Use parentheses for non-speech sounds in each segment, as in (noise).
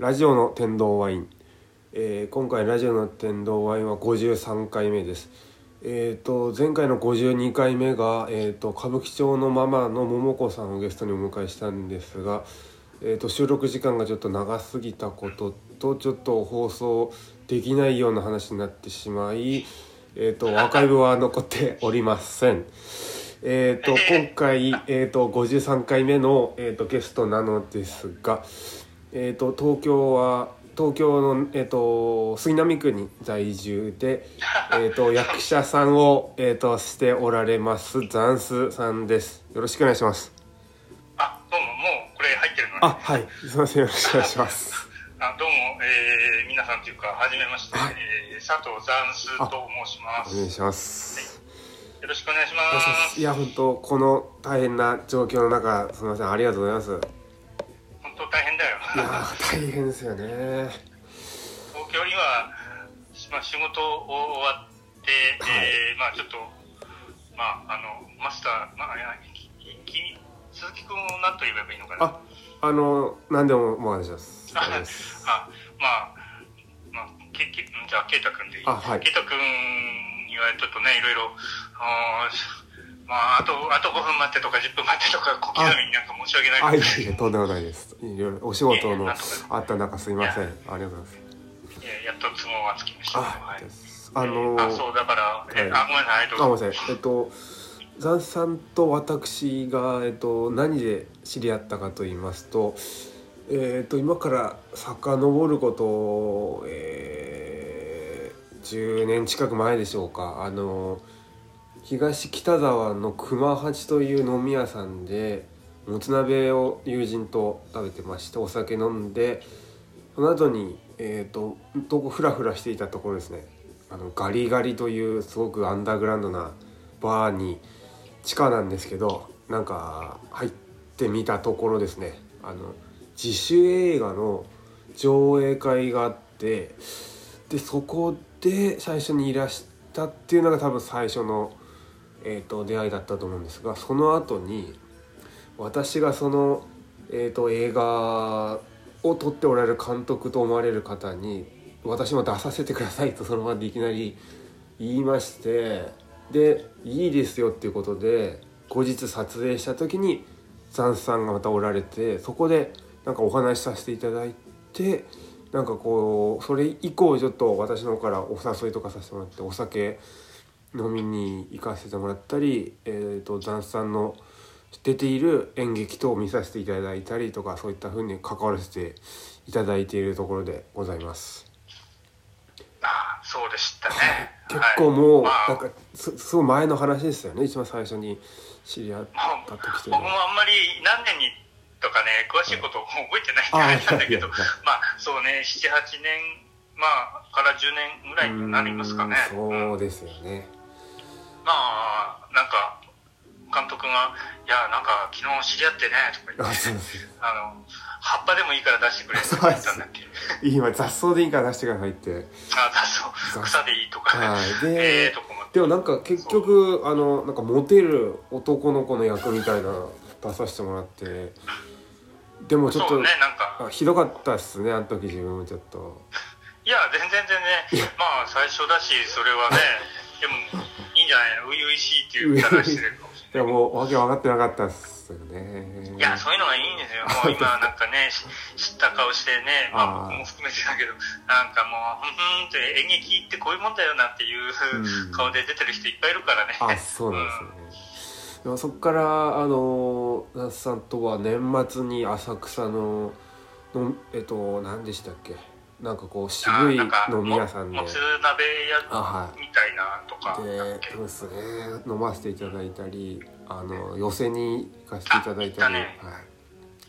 ラジオの天童ワイン、えー今回ラジオの天童ワインは53回目ですえっ、と前回の52回目が、えー、と歌舞伎町のママの桃子さんをゲストにお迎えしたんですが、えー、と収録時間がちょっと長すぎたこととちょっと放送できないような話になってしまい、えー、とアーカイブは残っておりません。えー、と今回、えー、と53回目の、えー、とゲストなのですが、えー、と東京は東京の、えー、と杉並区に在住で、(laughs) えー、と役者さんを、えー、としておられますザンスさんです。よろしくお願いします。あ、どうも、もうこれ入ってるのね。あはい。すいません。よろしくお願いします。(laughs) あどうも、えー、皆さんというか、はじめまして、はい。えー、佐藤ザンスと申します。お願いします。よろしくお願いします。いや本当この大変な状況の中すみません。ありがとうございます当大変だよ。やー大変ですよね東京今、まあ、仕事を終わって、えーまあちょっと、まあ、あの、マスター、まあ、鈴木君を何と言えばいいのかな？ああの何でもお願いしますあまあ、まあ、けけじゃあ、ケイタ君でいい？あはいケイタ君にはちょっとね、いろいろ、あーまあ、あと、あと5分待ってとか10分待ってとか、小刻みになんか申し訳ないあいですえいえとんでもないです。いろいろお仕事のあった中すいません。ありがとうございます。いややっと都合がつきました。あはい。あのあ、そう、だから、えはい。あ、ごめんなさい、どうぞ。あごめんなさい。えっとザンさんと私が、えっと、何で知り合ったかと言いますと,、えっと今から遡ること、えー10年近く前でしょうか。あの東北沢の熊八という飲み屋さんでもつ鍋を友人と食べてましてお酒飲んでその後にえっ、とどこフラフラしていたところですね。あのガリガリというすごくアンダーグラウンドなバーに地下なんですけどなんか入ってみたところですね。あの自主映画の上映会があってでそこで最初にいらしたっていうのが多分最初の、えー、と出会いだったと思うんですがその後に私がその、えー、と映画を撮っておられる監督と思われる方に私も出させてくださいとその場でいきなり言いましてでいいですよっていうことで後日撮影した時にザンさんがまたおられてそこでなんかお話しさせていただいてなんかこうそれ以降ちょっと私の方からお誘いとかさせてもらってお酒飲みに行かせてもらったり、えー、とザンさんの出ている演劇等を見させていただいたりとかそういった風に関わらせていただいているところでございます。あ、そうでしたね。結構もう、はいまあなんかすすごい前の話ですよね一番最初に知り合った時というの僕もは。あんまり何年にとかね、詳しいことを覚えてないんであれなんだけど、まあそうね、7、8年、まあから10年ぐらいになりますかね。そうですよね。まあ、なんか、監督が、いや、なんか昨日知り合ってね、とか言あって、あの、葉っぱでもいいから出してくれって言ったんだっけ。今雑草でいいから出してくださいって。あ、雑草、草でいいとか、はい。えでえとこも。でもなんか結局あのなんかモテる男の子の役みたいな出させてもらって。でもちょっと、ね、なんか、あひどかったっすねあの時自分もちょっと。いや、全然全然、まあ最初だし、それはね、でも、じゃないの初々しいっていう言い方してるかもしれない。いやもうわけ分かってなかったっすよねいや、そういうのがいいんですよ。(laughs) もう今なんかね、し知った顔してね、まあ僕も含めてだけど、なんかもう、ふんふんって演劇ってこういうもんだよなんていううん顔で出てる人いっぱいいるからね。あそうなんですね、(laughs) でもそっからあの那須さんとは年末に浅草ののえっと何でしたっけ？なんかこう渋い飲み屋さんで。ももつ鍋屋みたいなとか。でそうですね飲ませていただいたりあの寄席に行かせていただいたり。ね。は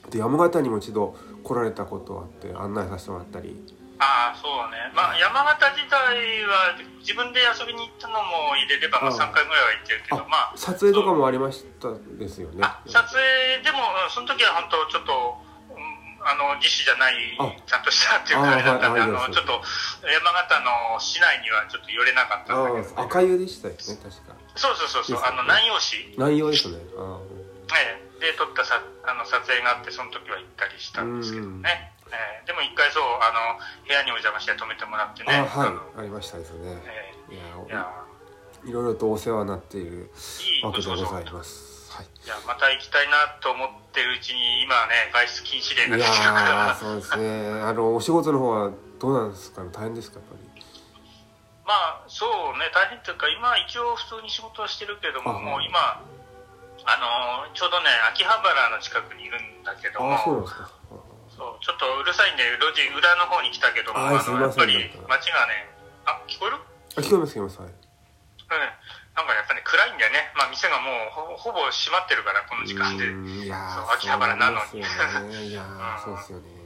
い、で山形にも一度来られたことあって案内させてもらったり。ああ、そうね。まあ山形自体は自分で遊びに行ったのも入れれば、まああー。3回ぐらいは行ってるけど、あまあ、撮影とかもありましたですよね。あ撮影でも、うんその時は本当ちょっと、うんあの、自主じゃないあ、ちゃんとしたっていうかあれだったんで、あの、あはいはい。ちょっと、山形の市内にはちょっと寄れなかったんだけど、あ赤湯でしたよね確か。そうそうそうそう、あの、南陽市、内容ですね。あええ。で撮ったさあの撮影があって、その時は行ったりしたんですけどね。ええ。でもも一回そうあの部屋にお邪魔して泊めてもらってね。あはいあのありましたですね。えいやーいや。いろいろとお世話になっているわけでございますやまた行きたいなと思ってるうちに今はね外出禁止令がい出てるから。そうですね。あのお仕事の方はどうなんですか？ね大変ですかやっぱり。まあそうね大変っていうか今一応普通に仕事をしてるけどもあもう今あのちょうどね秋葉原の近くにいるんだけどもそうですか。そうちょっとうるさいんで路地裏の方に来たけどもああやっぱり街がねあ聞こえる？あ聞こえます聞こえますはい。うんなんかやっぱね暗いんだよね。まあ店がもうほほぼ閉まってるからこの時間で。いやーそう秋葉原なのに。そうですよね。いやー (laughs) うん。そうですよね。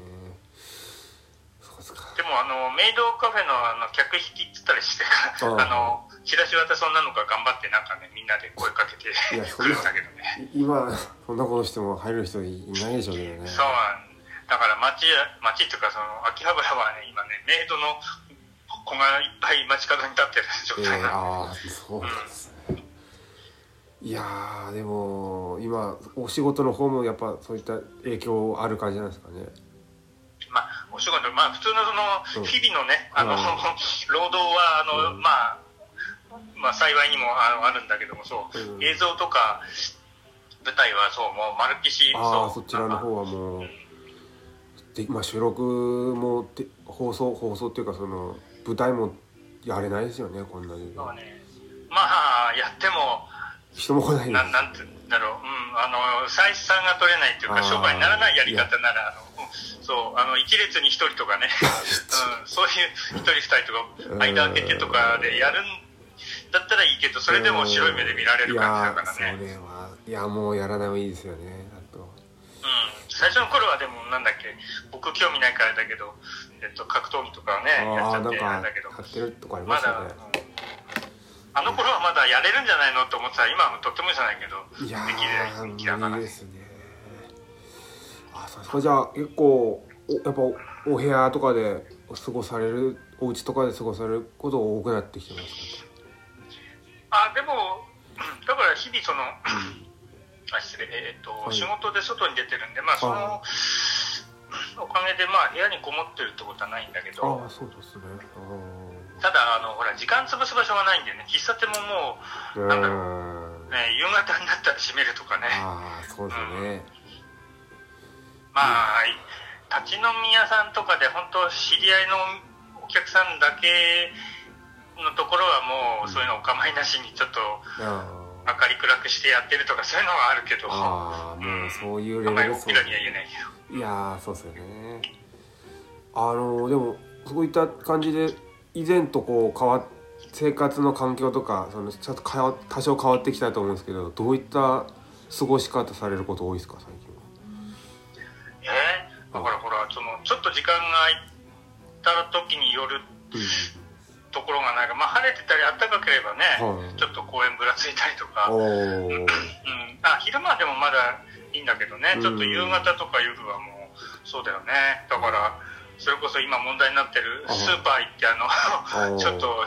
でもあのメイドカフェのあの客引きっつったりしてからあのチラシ渡す女の子が頑張ってなんかねみんなで声かけていや来るんだけどね。い今そんなことしても入る人いないでしょうけどね。そうなんだから街街っていうかその秋葉原はね今ねメイドの子がいっぱい街角に立ってる状えー、態なの、ああそうなんですね。いやーでも今お仕事の方もやっぱそういった影響ある感じなんですかね。まあお仕事まあ普通のそうん。の日々のね、あのうん。労働はあの、うん。まあまあ幸いにもあのあるんだけどもそう、うん。映像とか舞台はそうもう丸っきしあそちらの方はもうで、まあ、収録もで放送放送っていうかその舞台もやれないですよねこんなに。そうね。まあやっても人も来ないなんなんて言うんだろう、うん、あの採算が取れないっていうか商売にならないやり方ならあのうんそうあの一列に一人とかね、うん、そういう一人二人とか間開けてとかでやるんだったらいいけどそれでも白い目で見られる感じだからね。いやもうやらない方がいいですよねあと。うん、最初の頃はでもけ僕興味ないからだけど、えっと、格闘技とかはねやっちゃってあんだけど。買ってるとこありましたね。うん。あの頃はまだやれるんじゃないのと思ってた。ら今はとってもじゃないけどいやできない無理ですね。あそうですか。じゃあ結構おやっぱお部屋とかで過ごされるお家とかで過ごされること多くなってきてますか？あでも (clears throat) だから日々そのあ失礼。えっ、と、はい。仕事で外に出てるんでまあそのおかげでまあ部屋にこもってるってことはないんだけあどあそうですね。ただあのほら時間潰す場所がないんだよね喫茶店ももあーなんだろうう、ね、夕方になったら閉めるとかね。ああそうですよねまあ立ち飲み屋さんとかで本当知り合いのお客さんだけのところはもうそういうのお構いなしにちょっとあ明かり暗くしてやってるとかそういうのはあるけど。ああうそういうレあんまり大きベルですもんなには言えないけどいやーそうですよね。あのでもそういった感じで以前とこう変わっ生活の環境とかそのちょっと変わ多少変わってきたと思うんですけどどういった過ごし方されること多いですか最近は？えー？だからほらそのちょっと時間が空いた時によるところがないか。まあ晴れてたり暖かければね、はい。ちょっと公園ぶらついたりとか、おうん、おあ昼間はでもまだいいんだけどね、うん。ちょっと夕方とか夜はもうそうだよね。だからそれこそ今問題になってるあスーパー行ってあのあちょっと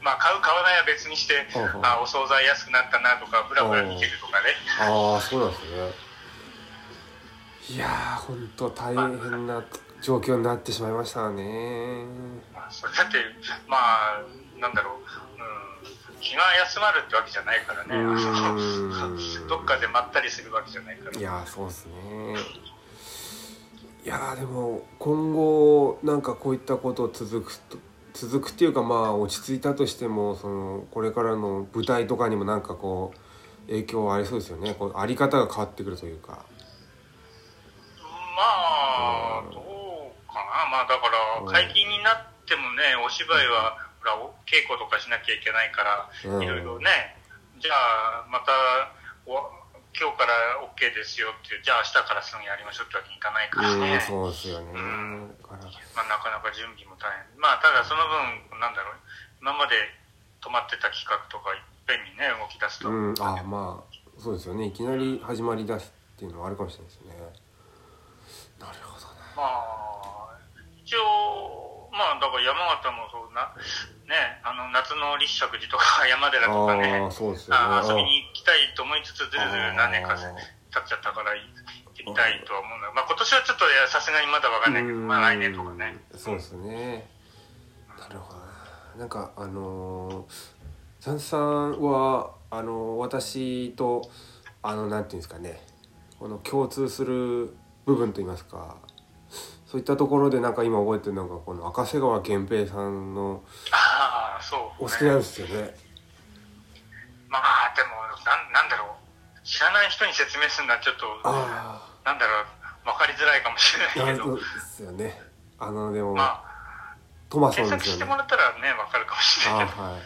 まあ買う買わないは別にしてああお惣菜安くなったなとかブラブラ見てるとかね。ああそうなんですね。いやー本当大変な状況になってしまいましたね。まあそれだってまあなんだろう、うん、気が休まるってわけじゃないからね。(laughs) どっかでまったりするわけじゃないから。いやーそうですね。いやーでも今後なんかこういったこと続くと続くっていうかまあ落ち着いたとしてもそのこれからの舞台とかにもなんかこう影響ありそうですよね。こうあり方が変わってくるというか。まあどうかな。まあだからうん。解禁になってもねお芝居はほらお稽古とかしなきゃいけないからうん。いろいろね。じゃあまたお今日から OK ですよってじゃあ明日からすぐやりましょうってわけにいかないからうんねそうですよね。うん。まあ、なかなか準備も大変。まあただその分なんだろう。今まで止まってた企画とかいっぺんにね動き出すと、うん。あまあそうですよね。いきなり始まりだすっていうのはあるかもしれないですね。なるほどね。まあ一応まあだから山形もそうなねあの夏の立石寺とか (laughs) 山寺とかねああそうですよね。あ遊びに行きたいと思いつつずるずる何年か経っちゃったから行ってみたいとは思うんだまあ今年はちょっといやさすがにまだわかんないけど、まあ来年とかね。そうですね。なるほどな。なんかあのー、ザンさんはあのー私とあのなんていうんですかね。この共通する部分といいますかそういったところでなんか今覚えてるのがこの赤瀬川源平さんのああ、そう、お好きなんですよね。まあでもなん、なんだろう。知らない人に説明するのはちょっと、あなんだろう、わかりづらいかもしあ、れないけどですよね。あのでも、まあ、トマソン検ですよね。索してもらったらね、わかるかもしれあないけど。はい。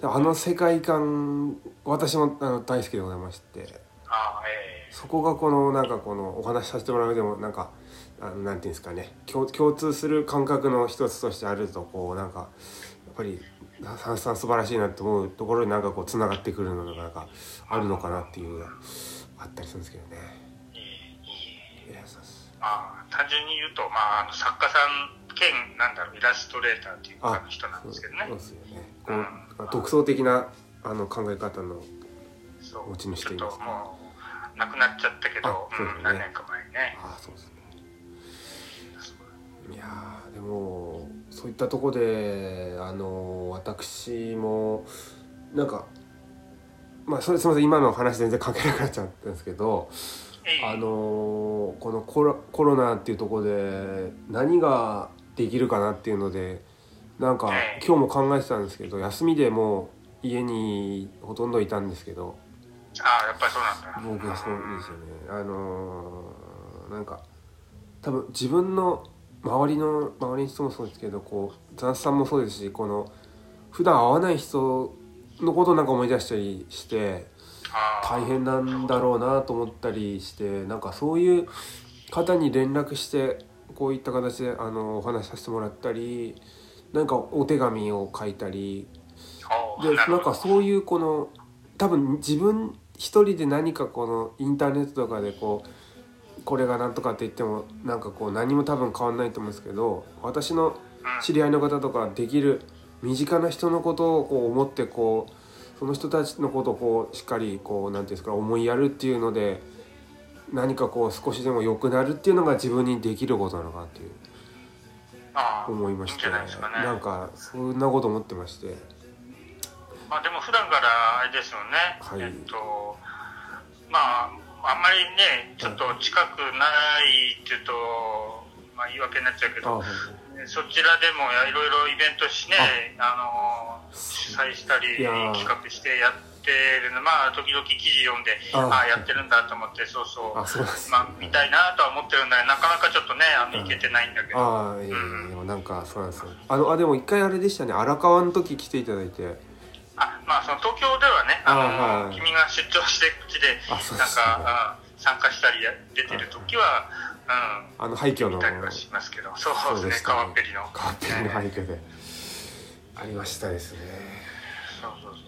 であの世界観私もあの大好きでございましてああ、えそこがこのなんかこのお話しさせてもらうでもなんかあのなんていうんですかね共共通する感覚の一つとしてあるとこうなんかやっぱりさんさん素晴らしいなと思うところになんかこうつながってくるのがなんかあるのかなっていうあったりするんですけどね。えいいいまあ、単純に言うと、まあ、あの作家さん兼、なんだろう、イラストレーターっていうか人なんですけどねそう。ですよね。こうんう独創的なあの考え方の持ち主といいますかちょっともう、亡くなっちゃったけど、ねうん、何年か前にね。ああそうですね。いやーでもそういったとこであの私もなんかまあそれすみません今の話全然関係なくなっちゃったんですけどええ。あのこのコロコロナっていうところで何ができるかなっていうのでなんかええ今日も考えてたんですけど休みでもう家にほとんどいたんですけどああ、やっぱりそうなんだ。僕はそうですよね。あのーなんか多分自分の周りの周りの人もそうですけどこう雑さんもそうですしこの普段会わない人のことをなんか思い出したりして大変なんだろうなと思ったりしてなんかそういう方に連絡してこういった形であのお話しさせてもらったりなんかお手紙を書いたりでなんかそういうこの多分自分一人で何かこのインターネットとかでこうこれがなんとかって言ってもなんかこう何も多分変わんないと思うんですけど私の知り合いの方とかできる身近な人のことをこう思ってこうその人たちのことをこうしっかりこうなんていうんですか思いやるっていうので何かこう少しでも良くなるっていうのが自分にできることなのかなっていう。思いましていいんじゃないですかね。なんかそんなこと思ってまして。まあでも普段からあれですよね、はい。えっと、まあ、あんまりね、ちょっと近くないっていうと、まあ言い訳になっちゃうけど、そちらでもいろいろイベントしね、あの、主催したり、企画してやってるの、まあ時々記事読んで、ああ。あ、やってるんだと思って、そうそう、あそうまあ見たいなとは思ってるんだけど、なかなかちょっとね、あの、行けてないんだけど、ああいえいえうん。なんかそうなんですよ。あのあでも一回あれでしたね。荒川の時来ていただいてあまあその東京ではね、あの君が出張してこっちでなんか、うん参加したりや出てる時は、あの廃墟うん、の。見たりはしますけど、そうですね、川っぺりの。川っぺりのね廃墟で。ありましたですね。そうそうそう。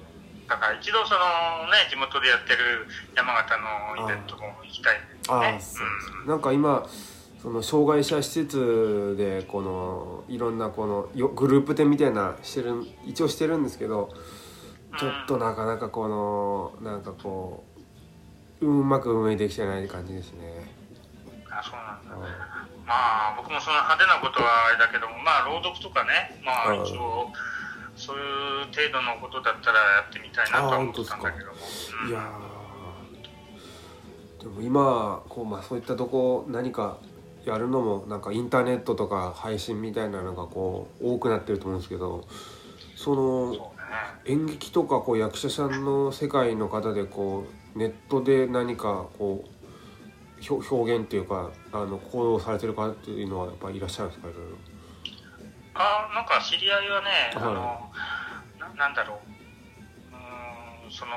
だから一度そのね、地元でやってる山形のイベントも行きたいんですね。あうです。なんか今その障害者施設でこのいろんなこのよグループ展みたいなしてる一応してるんですけどちょっとなかなかこのなんかこううまく運営できてない感じですね。あそうなんだ。あまあ僕もその派手なことはあれだけども、まあ朗読とかね、まああ一応、そういう程度のことだったらやってみたいなとは思ってたんだけども。うんいやーでも今こう、まあ、そういったとこ何かやるのもなんかインターネットとか配信みたいなのがこう多くなってると思うんですけどその。演劇とかこう役者さんの世界の方でこうネットで何かこう表表現っていうかあの行動されてる方っていうのはやっぱりいらっしゃるんですか？いろいろ。あなんか知り合いはね、あはい。のななんだろう。うーんその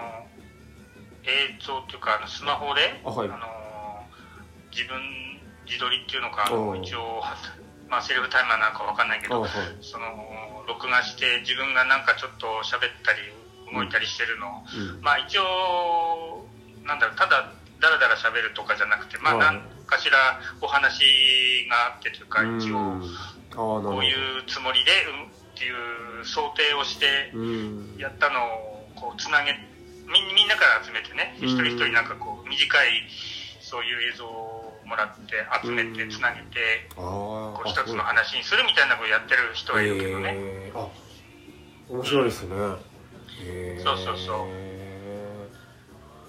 映像っていうかあのスマホであはい。の自分自撮りっていうのか一応、まあ、セルフタイマーなんかわかんないけどあはい。その録画して自分がなんかちょっと喋ったり動いたりしてるの。を、うん。まあ一応なんだろうただだらだら喋るとかじゃなくてまあはい。何かしらお話があってというかうん。一応。こういうつもりで、うん、っていう想定をしてうん。やったのをこうつなげみみんなから集めてねうん一人一人なんかこう短いそういう映像をもらって集めてつなげて、こう一つの話にするみたいなことやってる人はいるけどね、えー、あ面白いですね、えー、そうそうそう。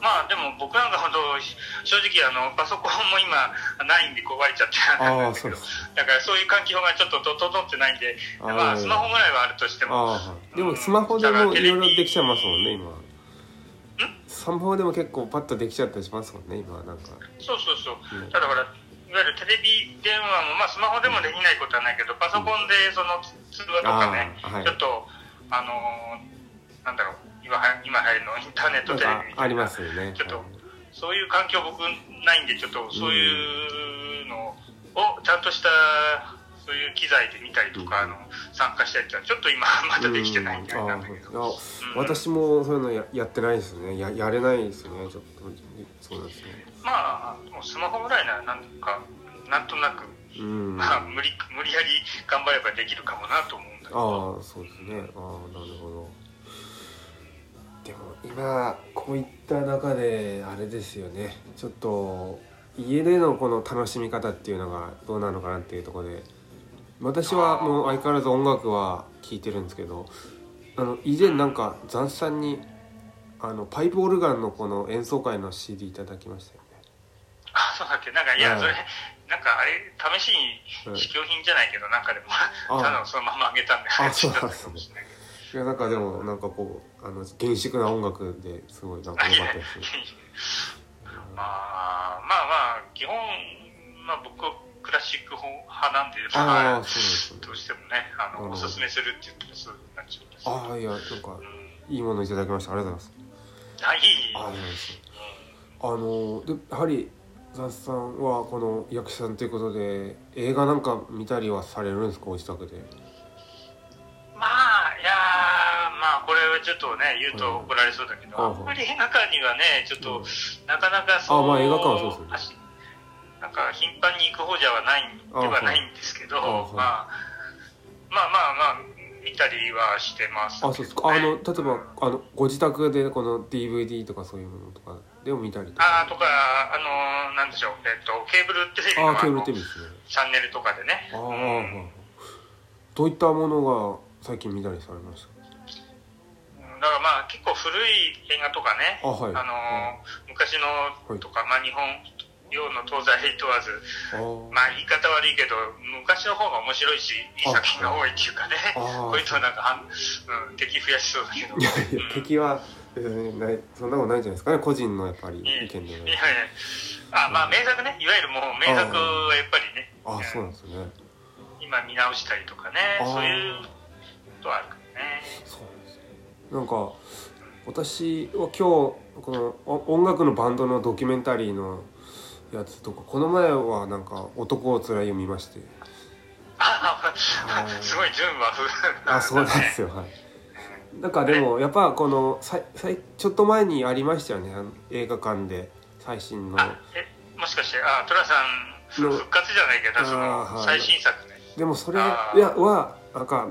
まあでも僕なんかほど正直あのパソコンも今ないんで壊れちゃってなんだけど。だからそういう環境がちょっと整ってないんでまあスマホぐらいはあるとしても。でもスマホでもいろいろできちゃいますもんね今スマホでも結構パッとできちゃったりしますもんね今なんか。そうそうそう、うん、ただからいわゆるテレビ電話も、まあ、スマホでもできないことはないけどパソコンでその通話とかね、はい、ちょっとあのー、なんだろう今今入るのインターネットテレビありますよね。ちょっと、そういう環境僕ないんでちょっとそういうのをちゃんとしたそういう機材で見たりとか、あの参加したりってちょっと今 (laughs) まだできてないみたいなんだけど、うん、私もそういうのややってないですね。ややれないですね。ちょっとそうですね。まあもうスマホぐらいならなんかなんとなく、うん、まあ無理無理やり頑張ればできるかもなと思うんだけど。ああそうですね。ああなるほど。でも今こういった中であれですよね。ちょっと家でのこの楽しみ方っていうのがどうなのかなっていうところで私はもう相変わらず音楽は聴いてるんですけどあの以前なんか残さんにあのパイプオルガンのこの演奏会の CD いただきましたよね。(laughs) あそうだっけ？なんかいや、それなんかあれ試しに試供品じゃないけど、なんかでもただそのままあげたんであ (laughs) そうなんですね。いやなんかでもなんかこうあの厳粛な音楽ですごいなんか良かったです。まあまあまあ基本まあ僕クラシック派なんでまあそうですどうしてもねあのおすすめするって言ったらそうなっちゃうんですああいやなんか、うん、いいものいただきました。ありがとうございます。あいいありがとうございますあのでやはり雑さんはこの役者さんということで映画なんか見たりはされるんですか？ご自宅で。まあいやまあこれはちょっとね言うと怒られそうだけど、あんまり映画館にはねちょっと、なかなかそうあまあ映画館はそうですねなんか頻繁に行く方じゃないではないんですけど、まあ、まあまあまあ見たりはしてます、ね、あそうですか。あの例えばあのご自宅でこの DVD とかそういうものとかでも見たりとか。あとかあのなんでしょう。えっとケーブルテレビのあケーブルテレビですね。チャンネルとかでね。ああ、うん、どういったものが最近見たりされました？だからまあ結構古い映画とかね。あ、はい、あの、昔のとか、はい、まあ日本洋の東西問わずまあ言い方悪いけど昔の方が面白いしい。い作品が多いっていうかね。こう。いうとなんか、うん、敵増やしそうだけど。いやいや、うん、敵は、えー、ないそんなことないんじゃないですかね個人のやっぱり意見で、ね、いやいや。あまあ名作ね。いわゆるもう名作はやっぱりね。ああそうなんですね。今見直したりとかね。そういうことはあるからね。そうですなんか私は今日この音楽のバンドのドキュメンタリーのやつとかこの前はなんか「男をつらい」を見まして。あ (laughs) すごい純和風あそうなんですよ。はい。なんかでもやっぱこのささちょっと前にありましたよね。映画館で最新の。えもしかしてあ寅さん復活じゃないけどその最新作ね。でもそれいやはなんか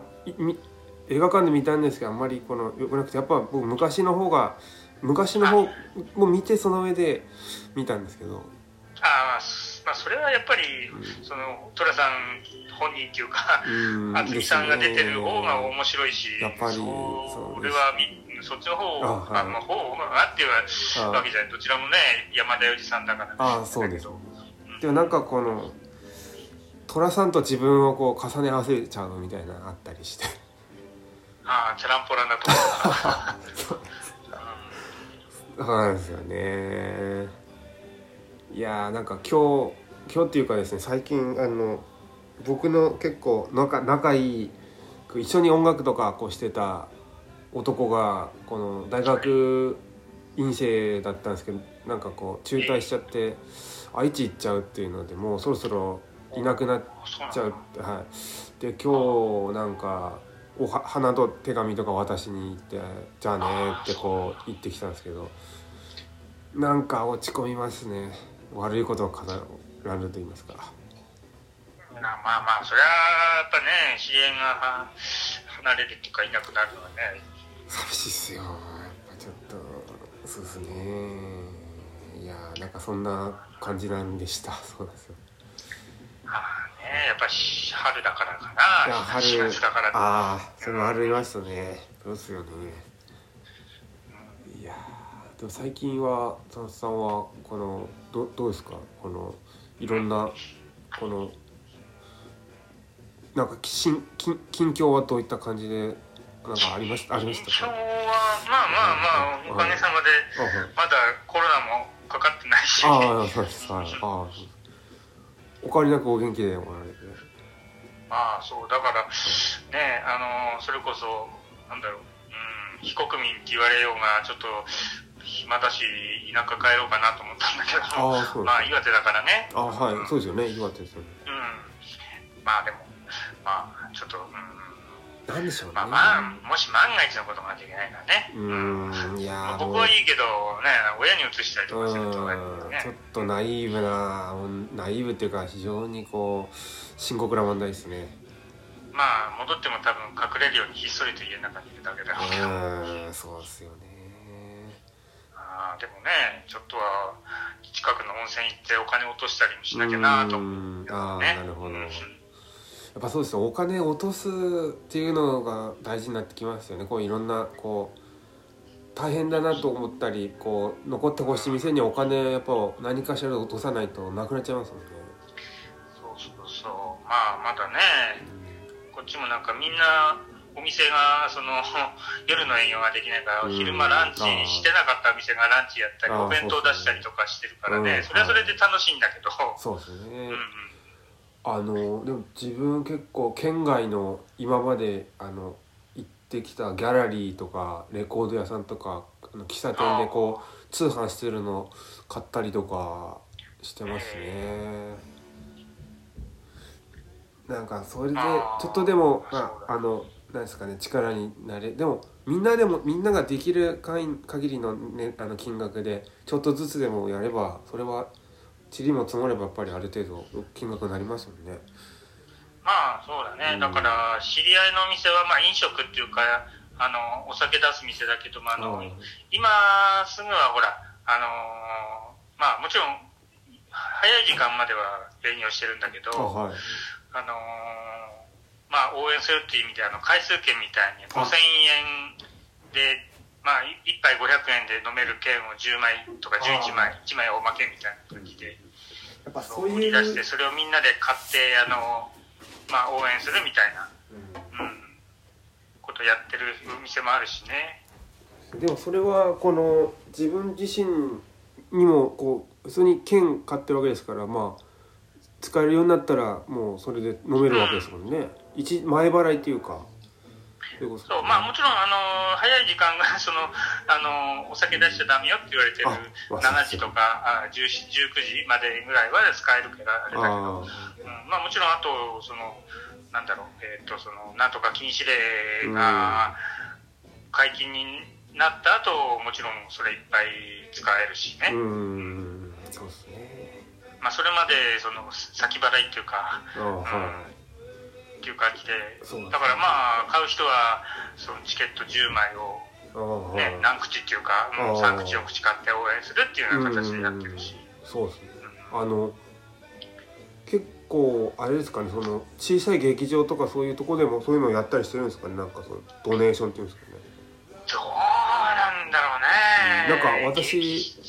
映画館で見たんですけどあんまりこのよくなくてやっぱ僕昔の方が昔の方も見てその上で見たんですけどあまあそれはやっぱり、その寅さん本人っていうか渥美さんが出てる方が面白いしやっぱりそれはそっちの方あ、あまあ方があっていうわけじゃない。どちらもね山田洋次さんだからああそうです。でもなんかこの寅さんと自分をこう重ね合わせちゃうみたいなあったりして。ああチャランポランな。ところそうなんですよねいやーなんか今日今日っていうかですね最近あの僕の結構仲仲いい一緒に音楽とかこうしてた男がこの大学院生だったんですけどなんかこう中退しちゃって愛知行っちゃうっていうのでもうそろそろいなくなっちゃうはい。で今日なんかおは花と手紙とか渡しに行って「じゃあね」ってこう言ってきたんですけどなんか落ち込みますね。悪いことを語られると言いますか。まあまあそれはやっぱね知り合いが離れるっていうかいなくなるのはね。寂しいっすよ。やっぱちょっとそうですね。いやなんかそんな感じなんでした。そうですよ。ああねやっぱし春だからかな。春4月だから。ああそれもありますね。そうですよね。いやーでも最近は田中さんはこのどどうですか？このいろんなこのなんか近近近況はどういった感じでなんかありましたありましたか？緊張はまあまあまあおかげさまでまだコロナもかかってないし。ああそうです。はい。ああお変わりなくお元気でおられて。まあそう。だからねあのそれこそなんだろう、うん、非国民って言われようがちょっと暇だし田舎帰ろうかなと思ったんだけど。ああそうまあ岩手だからね。あはい。そうですよね。岩手ですよね。うん。まあでもまあちょっと、うん、なんでしょうね。まあまあもし万が一のことがなきゃいけないからね。うーん。いや僕はいいけどね親に移したりとうかするとね。ちょっとナイーブなナイーブっていうか非常にこう深刻な問題ですね。まあ戻っても多分隠れるようにひっそりと家の中にいるだけだうろうけどーん。そうですよねあーでもねちょっとは近くの温泉行ってお金落としたりもしなきゃなと。思ううーんああねなるほど。うん。やっぱそうですよ。お金落とすっていうのが大事になってきますよね。こういろんなこう大変だなと思ったりこう残ってほしい店にお金やっぱ何かしら落とさないとなくなっちゃいますもんね。そうそうそう。まあまだねこっちもなんかみんなお店がその (laughs) 夜の営業ができないから、うん。昼間ランチしてなかった店がランチやったりお弁当出したりとかしてるからね。うん。それはそれで楽しいんだけど、そうですよね、あのでも自分結構県外の今まであの行ってきたギャラリーとかレコード屋さんとかあの喫茶店でこう通販してるの買ったりとかしてますね。なんかそれでちょっとでもああのなんですかね力になれでもみんなでもみんなができる限限りの,、ね、あの金額でちょっとずつでもやればそれは塵も積もればやっぱりある程度金額になりますもんね。まあそうだね、うんだから知り合いのお店はまあ飲食っていうかあのお酒出す店だけどもあの、うん今すぐはほらあのーまあもちろん早い時間までは営業してるんだけどあはい。あのーまあ応援するっていう意味であの回数券みたいに5000円でまあ1杯500円で飲める券を10枚とか11枚1枚おまけみたいな感じでやっぱそう売り出してそれをみんなで買ってあのまあ応援するみたいなうんことやってる店もあるしね。でもそれはこの自分自身にもこう普通に券買ってるわけですからまあ使えるようになったらもうそれで飲めるわけですもんね、一前払いっていうか。そうまあもちろんあの早い時間が (laughs) そのあのお酒出しちゃダメよって言われてるあまあ7時とかあ10 19時までぐらいは使えるからあれだけど、あうん、まあもちろんあとそのなんだろうえっ、とそのなんとか禁止令が解禁になった後もちろんそれいっぱい使えるしね、あうーん。そうですね。まあそれまでその先払いっていうかああていう感じでそうだからまあ買う人はそのチケット10枚をね、何口っていうか、もうあー3口4口買って応援するっていうような形でやってるし、そうですね。あの結構あれですかねその小さい劇場とかそういうとこでもそういうのをやったりしてるんですかね？なんかそのドネーションっていうんですかね？どうなんだろうね。なんか私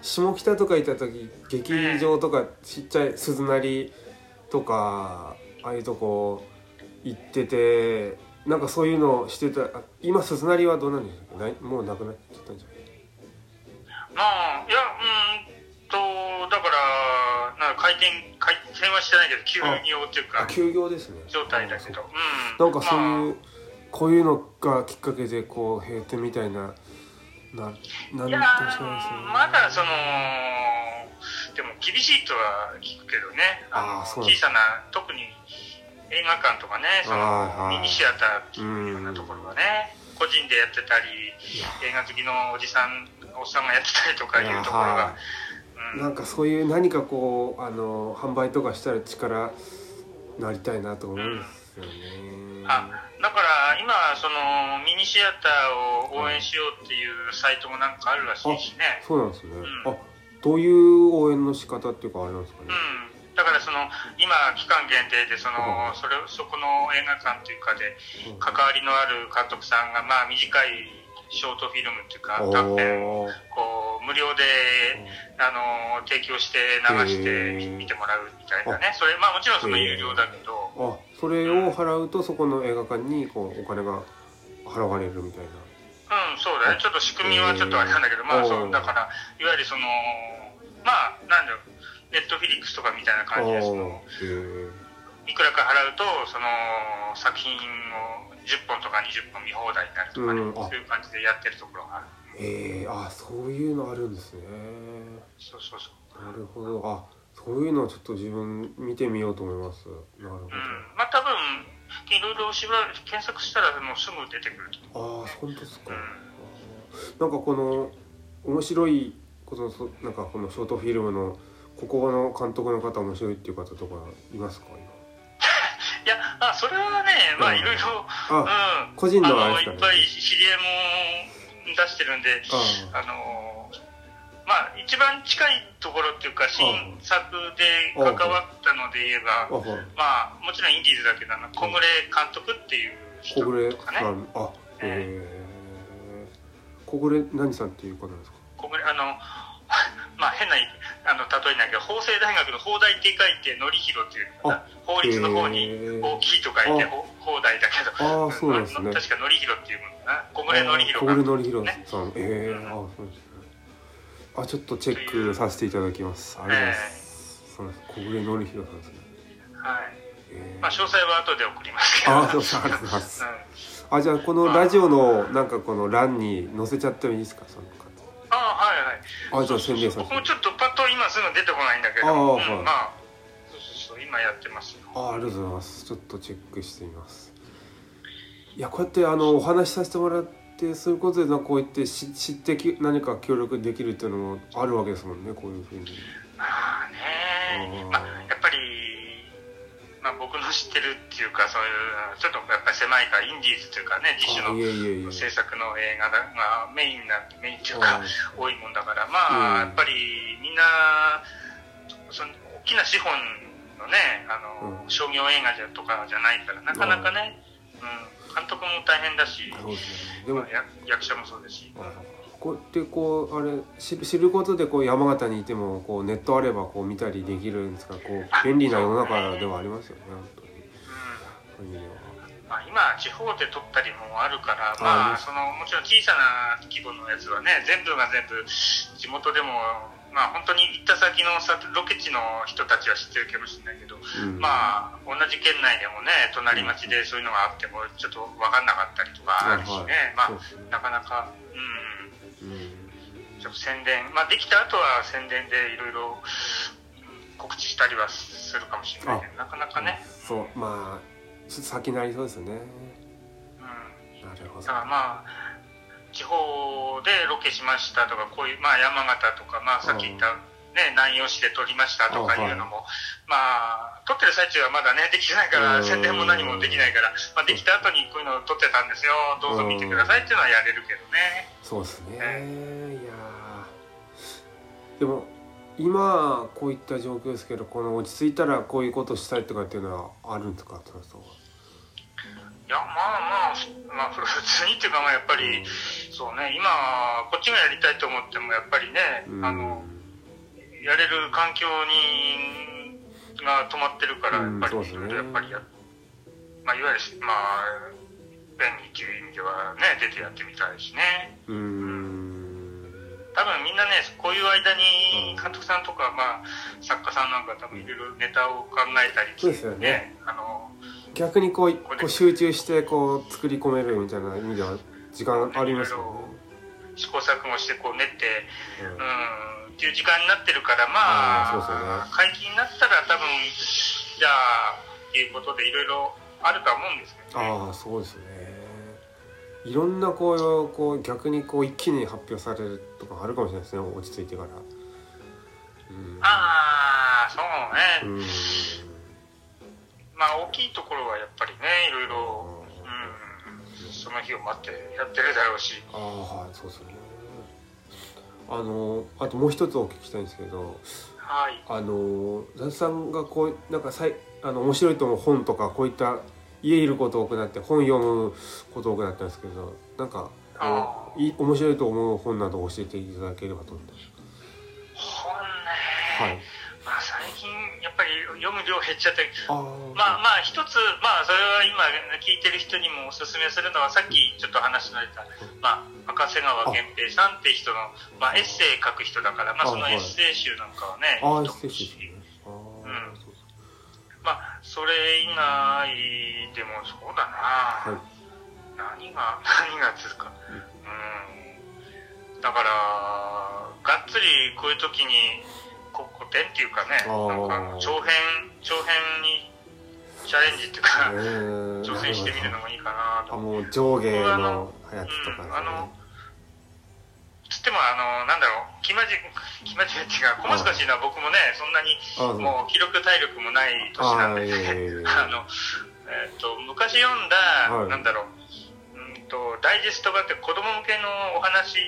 下北とか行った時劇場とかちっちゃい鈴なりとかああいうとこ行っててなんかそういうのしてたあ今鈴なりはどうなんですか？ないもうなくなっちゃったんじゃまあ、いや、うーんと、だから、なんか回転、回転はしてないけど、休業っていうかないあ、休業ですね。状態だけど、あうん。なんかそういう、まこういうのがきっかけでこう閉店みたいなななんいやまだその、でも厳しいとは聞くけどね、あーそうなんです。小さな、特に映画館とかね、そのミニシアターっていうようなところはね、個人でやってたり、映画好きのおじさん、おっさんがやってたりとかいうところが、はうん。なんかそういう何かこうあの販売とかしたら力なりたいなと思うんですよね。あだから今そのミニシアターを応援しようっていうサイトもなんかあるらしいしね、そうなんですね。うん。あどういう応援の仕方っていうかあれなんですかね、うん、だからその今期間限定でその、うん。それそこの映画館というかでうん。関わりのある監督さんがまあ短いショートフィルムっていうか短編をこう無料であの提供して流して見てもらうみたいなね。それまあもちろんその有料だけど。あそれを払うとそこの映画館にこうお金が払われるみたいな。うんそうだね。ちょっと仕組みはちょっとあれなんだけどまあそうだからいわゆるそのネットフィリックスとかみたいな感じでそのいくらか払うとその作品を10本とか20本見放題になるとかね、うんあ。そういう感じでやってるところがある。ええー、あそういうのあるんですね。そうそうそう。なるほど。あそういうのをちょっと自分見てみようと思います。なるほうん。まあ多分いろいろ検索したらもうすぐ出てくるとどああ本当ですか、うん。なんかこの面白いこのそなんかこのショートフィルムのここの監督の方面白いっていう方とかいますか？今。(laughs) いやあそれはねまあうん。いろいろあうん。個人のあれですかね。いっぱい知り合いも出してるんでああ。のまあ一番近いところっていうか新作で関わったので言えばまあもちろんインディーズだけどあの小暮監督っていう人小暮とかね。あへえ。小暮何さんっていう方ですか？小暮あの (laughs) まあ変なあの例えないけど法政大学の法大って書いて典弘っていう法律の方に大きいと書いて法大だけど。ああそうなんですね。まあ確か典弘っていうものかな。小暮典弘小暮監督典弘ね。さん、ええあそうですね。あちょっとチェックさせていただきます。ありがとうございます、そうなんです。小暮典弘さんですね。はい。ええまあ詳細は後で送りますけど。あそうですありがとうございます。(laughs) うん。あじゃあこのラジオのなんかこの欄に載せちゃってもいいですか？そのはいはい。あじゃあ宣伝さ僕もちょっとパッと今すぐ出てこないんだけど。あうんはい。まあそうそうそう今やってますよ。あありがとうございます。ちょっとチェックしてみます。いやこうやってあのお話しさせてもらってそういうことでなこうやってし知ってき何か協力できるっていうのもあるわけですもんねこういうふうに。まあねうんまあやっぱりまあ僕の知ってるっていうかそういうちょっとやっぱり狭いからインディーズというかね自主の制作の映画がメインなメインっていうかあ多いもんだからまあ、うん。やっぱりみんなその大きな資本のねあの、うん。商業映画じゃとかじゃないからなかなかね、うん、監督も大変だし、でも役者もそうですし、あこうやってこうあれ知知ることでこう山形にいてもこうネットあればこう見たりできるんですか？らこう便利な世の中ではありますよね本当に。そういう意味ではまあ、今地方で撮ったりもあるから、あまあ、あそのもちろん小さな規模のやつはね全部が全部地元でも、まあ、本当に行った先のさロケ地の人たちは知ってるかもしれないけど、うん。まあ同じ県内でもね隣町でそういうのがあってもちょっと分かんなかったりとかあるしね、まあなかなかうんうんちょっと宣伝。まあできた後は宣伝でいろいろ告知したりはするかもしれないけどなかなかね。そうまあちょっと先になりそうですね。うん。なるほど。だからまあ地方でロケしましたとかこういう、まあ、山形とか、まあ、さっき言った、ね、南陽市で撮りましたとかいうのも、まあ撮ってる最中はまだねできてないからうん。宣伝も何もできないから、まあ、できた後にこういうのを撮ってたんですよどうぞ見てくださいっていうのはやれるけどね。そうですね。いやーでも今こういった状況ですけどこの落ち着いたらこういうことしたいとかっていうのはあるんですかトラストは。いやまあまあ、まあ、普通にっていうかまあやっぱり、そうね今こっちがやりたいと思ってもやっぱりね、うん。あのやれる環境にが止まってるから、うんやっぱり、そうですね。やっぱりや、まあ、いわゆる、まあ、便利っていう意味ではね、出てやってみたいしね。うーん多分みんなね、こういう間にうん。監督さんとか、まあ、作家さんなんか多分いろいろネタを考えたりそうですよね。あの、逆にこうこう集中してこう作り込めるみたいな意味では時間ありますよ試行錯誤してこう練って、ね、うん、っていう時間になってるから、まあ、あね。解禁になったら多分、じゃあ、っていうことでいろいろあるとは思うんですけど、ね。ああそうですねいろんなこうこう逆にこう一気に発表されるとかあるかもしれないですね。落ち着いてから。うん。ああ、そうね。うん。まあ、大きいところはやっぱりね、いろいろ、うん、その日を待ってやってるだろうし、ああはいそうですね。あのあともう一つお聞きしたいんですけどはい。あの雑さんがこうなんかさいあの面白いと思う本とかこういった家いること多くなって本読むこと多くなったんですけどなんかい面白いと思う本など教えていただければと思います。本ね。はい。まあ最近やっぱり読む量減っちゃって、あまあまあ一つ、まあそれは今聞いてる人にもおすすめするのはさっきちょっと話の出た、まあ赤瀬川源平さんって人の、まあエッセイ書く人だから、まあそのエッセイ集なんかはね、まあそれ以外でもそうだな、はい何が何が続くか。うん。だからがっつりこういう時にこ古典っていうかねなんか長編長編にチャレンジっていうか、えー挑戦してみるのもいいかなと。あもう上下のやつとかうん。あのつってもあのなんだろう気まじ気まじいっていうか小難しいのは僕もねそんなにもう気力体力もない年なんであの、えっと昔読んだ、はい。なんだろううんとダイジェスト版って子供向けのお話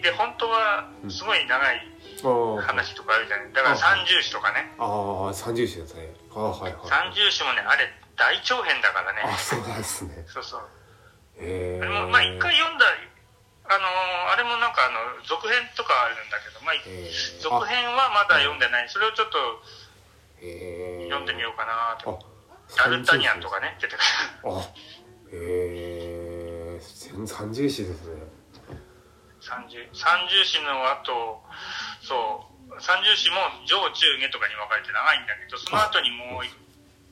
で、本当はすごい長い話とかあるじゃない。だからあ三重詩とかね。ああ三重詩ですね。ああはいはい三重詩もねあれ大長編だからね。あそうなんですね。そうそう。へえ。あれもまあ一回読んだあのーあれもなんかあの続編とかあるんだけど、まあ、続編はまだ読んでない。それをちょっとへえ読んでみようかなと。あダルタニアンとかね出てくる。あへえ三重詩ですね。三十三重詩の後そう。三重詩も上中下とかに分かれて長いんだけどその後にもう一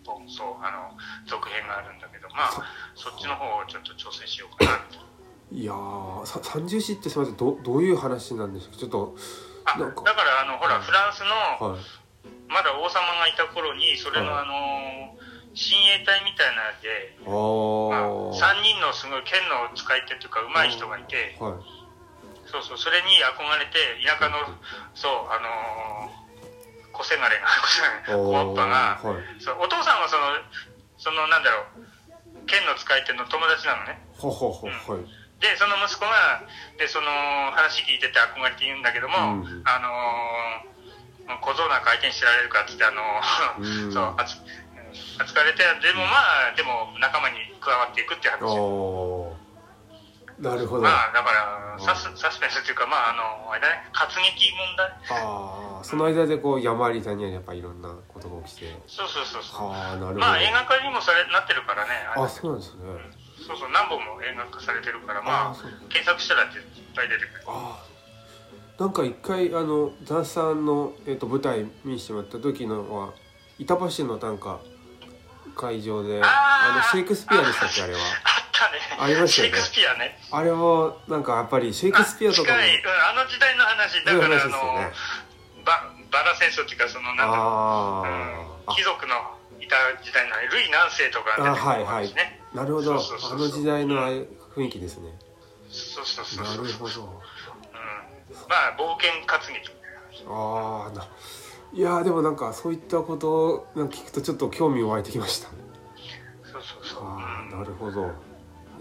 本そうあの続編があるんだけどまあそっちの方をちょっと挑戦しようかなみたいないやーさ三重詩ってすみませんどどういう話なんでしょうか？ちょっとあだからあのほらはい。フランスのはい。まだ王様がいた頃にそれのはい。あの親衛隊みたいなので、あまあ、あ3人のすごい剣の使い手というか上手い人がいてはい。そうそうそれに憧れて田舎のそうあのー、小せがれが (laughs) 小せがれ小わっぱがはい。そうお父さんはそのそのなんだろう剣の使い手の友達なのね。ほほほはいでその息子がでその話聞いてて憧れて言うんだけども、うん。あのー小僧なんか相手にしてられるかっつってあのーうん。そう扱扱われてでもまあでも仲間に加わっていくっていう話なるほど。まあだからうんサスサスペンスっていうかまああのあれだね活劇問題。ああその間でこう山あり谷ありやっぱいろんなことが起きて。そうそうそうそう。はあなるほど。まあ映画化にもされなってるからねあそうなんですねそうそう何本も映画化されてるからまああそう検索したら絶対出てくる。ああなんか一回あのザさんの、えっと舞台見せてもらった時のは板橋の短歌会場であのシェイクスピアでしたっけあれは。あったね。ありましたよね。シェイクスピアね。あれはなんかやっぱりシェイクスピアとかもあの時代の話。だからあ話ですよね。のババラ戦争っていうかそのなんだろうん貴族のいた時代のルイ何世とか出てくるあはいしね、あなるほど。あの時代の雰囲気ですね。そうそうそうなるほど。うん、まあ冒険活劇ああないやーでもなんかそういったことをなんか聞くとちょっと興味湧いてきました。そうそうそう、ああうなるほど。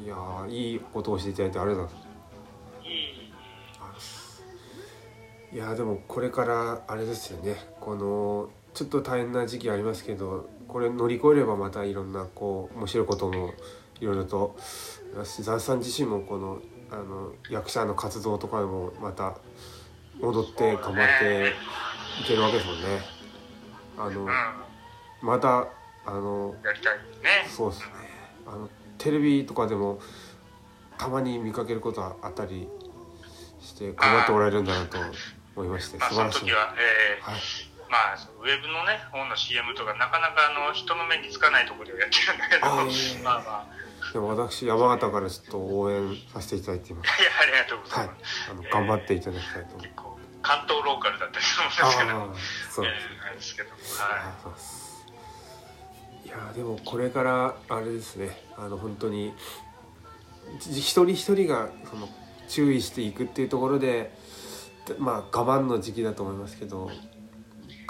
いやーいいことを教えていただいてありがとうございます。ん、いやーでもこれからあれですよね。このちょっと大変な時期ありますけどこれ乗り越えればまたいろんなこう面白いこともいろいろとザさん自身もこのあの役者の活動とかでもまた戻って頑張っていけるわけですもんね。あのうんまたあのやりたいねそうですねあのテレビとかでもたまに見かけることはあったりして頑張っておられるんだなと思いましてまあ素晴らしい。その時は、えーはいまあウェブのね本の CM とかなかなかあの人の目につかないところでやってるんだけどあーまあまあでも私山形からちょっと応援させていただいています。(laughs) いやありがとうござはいいます、、あの頑張っていただきたいと思い結ます。構関東ローカルだったりするんですけどああ、そうですね。えーあれですけどありはがとうございます。いやーでもこれからあれですね。あの本当にじ一人一人がその注意していくっていうところで、まあ我慢の時期だと思いますけど、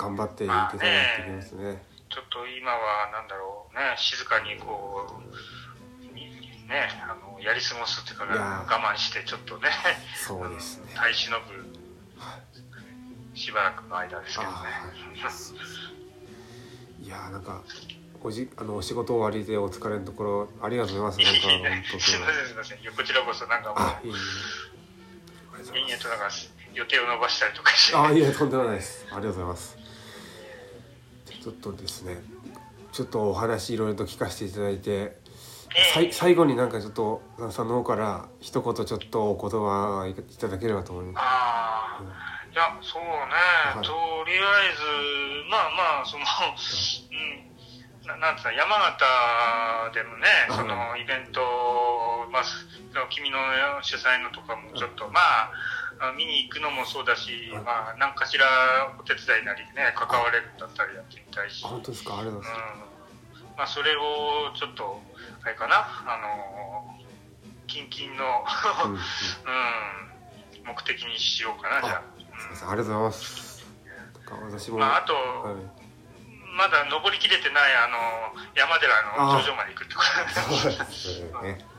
頑張っていけたらなってきますね。いちょっと今はなんだろうね静かにこうにねあのやり過ごすっていうか我慢してちょっとねそうですね。耐え忍ぶしばらくの間ですけどね。いやーなんかおじあのお仕事終わりでお疲れのところありがとうございます。なんかすいませんすいません。いやこちらこそなんかもあ、う、いえい延々となんか予定を伸ばしたりとかして。あ、いえとんでもないです。ありがとうございます。ちょっとですね、ちょっとお話いろいろと聞かせていただいて、さい最後になんかちょっとさんさんの方から一言ちょっとお言葉いただければと思います。ああ、いや、そうね、い。とりあえず、まあまあ、その、(laughs) うん、ななんつうの、山形でもね、はい。そのイベント、まあ、君の主催のとかもちょっと、まあ、あ見に行くのもそうだしはい、まあ、何かしらお手伝いなりね、関われるんだったらやってみたいし、あ、本当ですか？ありがとううんございます。まあ、それをちょっと、あれかな、あの、近々の、うんうんうん、目的にしようかな、じゃあ。すみません、ありがとうございます。私も、まあ、あと、はいまだ登りきれてないあの山寺の頂上まで行くってことそうですね。(laughs)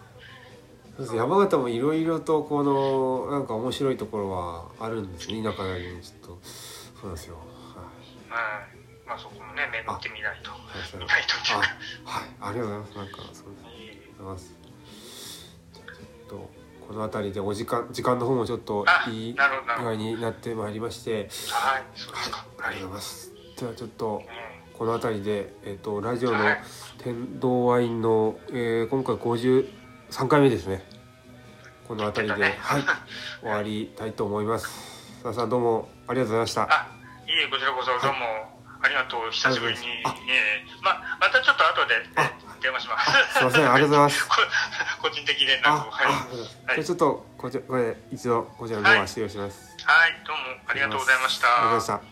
そうです山形もいろいろとこのなんか面白いところはあるんですね。田舎なりにちょっと。そうなんですよ。はい。うんまあそこもね巡ってみないと。見ないとっていうか。あはい。ありがとうございます。なんかそうですありがとうございます。じゃあちょっとこの辺りでお時間時間の方もちょっとあいい具合になってまいりまして、はいそうではい。すかありがとうございます。ではちょっとうん。この辺りで、えっとラジオのはい。天童ワインの、えー今回53回目ですね。この辺りで、ね。はい。終わりたいと思います。さあさんどうもありがとうございました。あいえこちらこそどうもありがとう。久しぶりにええままたちょっと後であ電話します。すいません。ありがとうございます。(laughs) こ個人的連絡あをはい、あじゃあちょっとこちらこれ一度こちらのドア失礼します、はい。どうもありがとうございました。ありがとうございました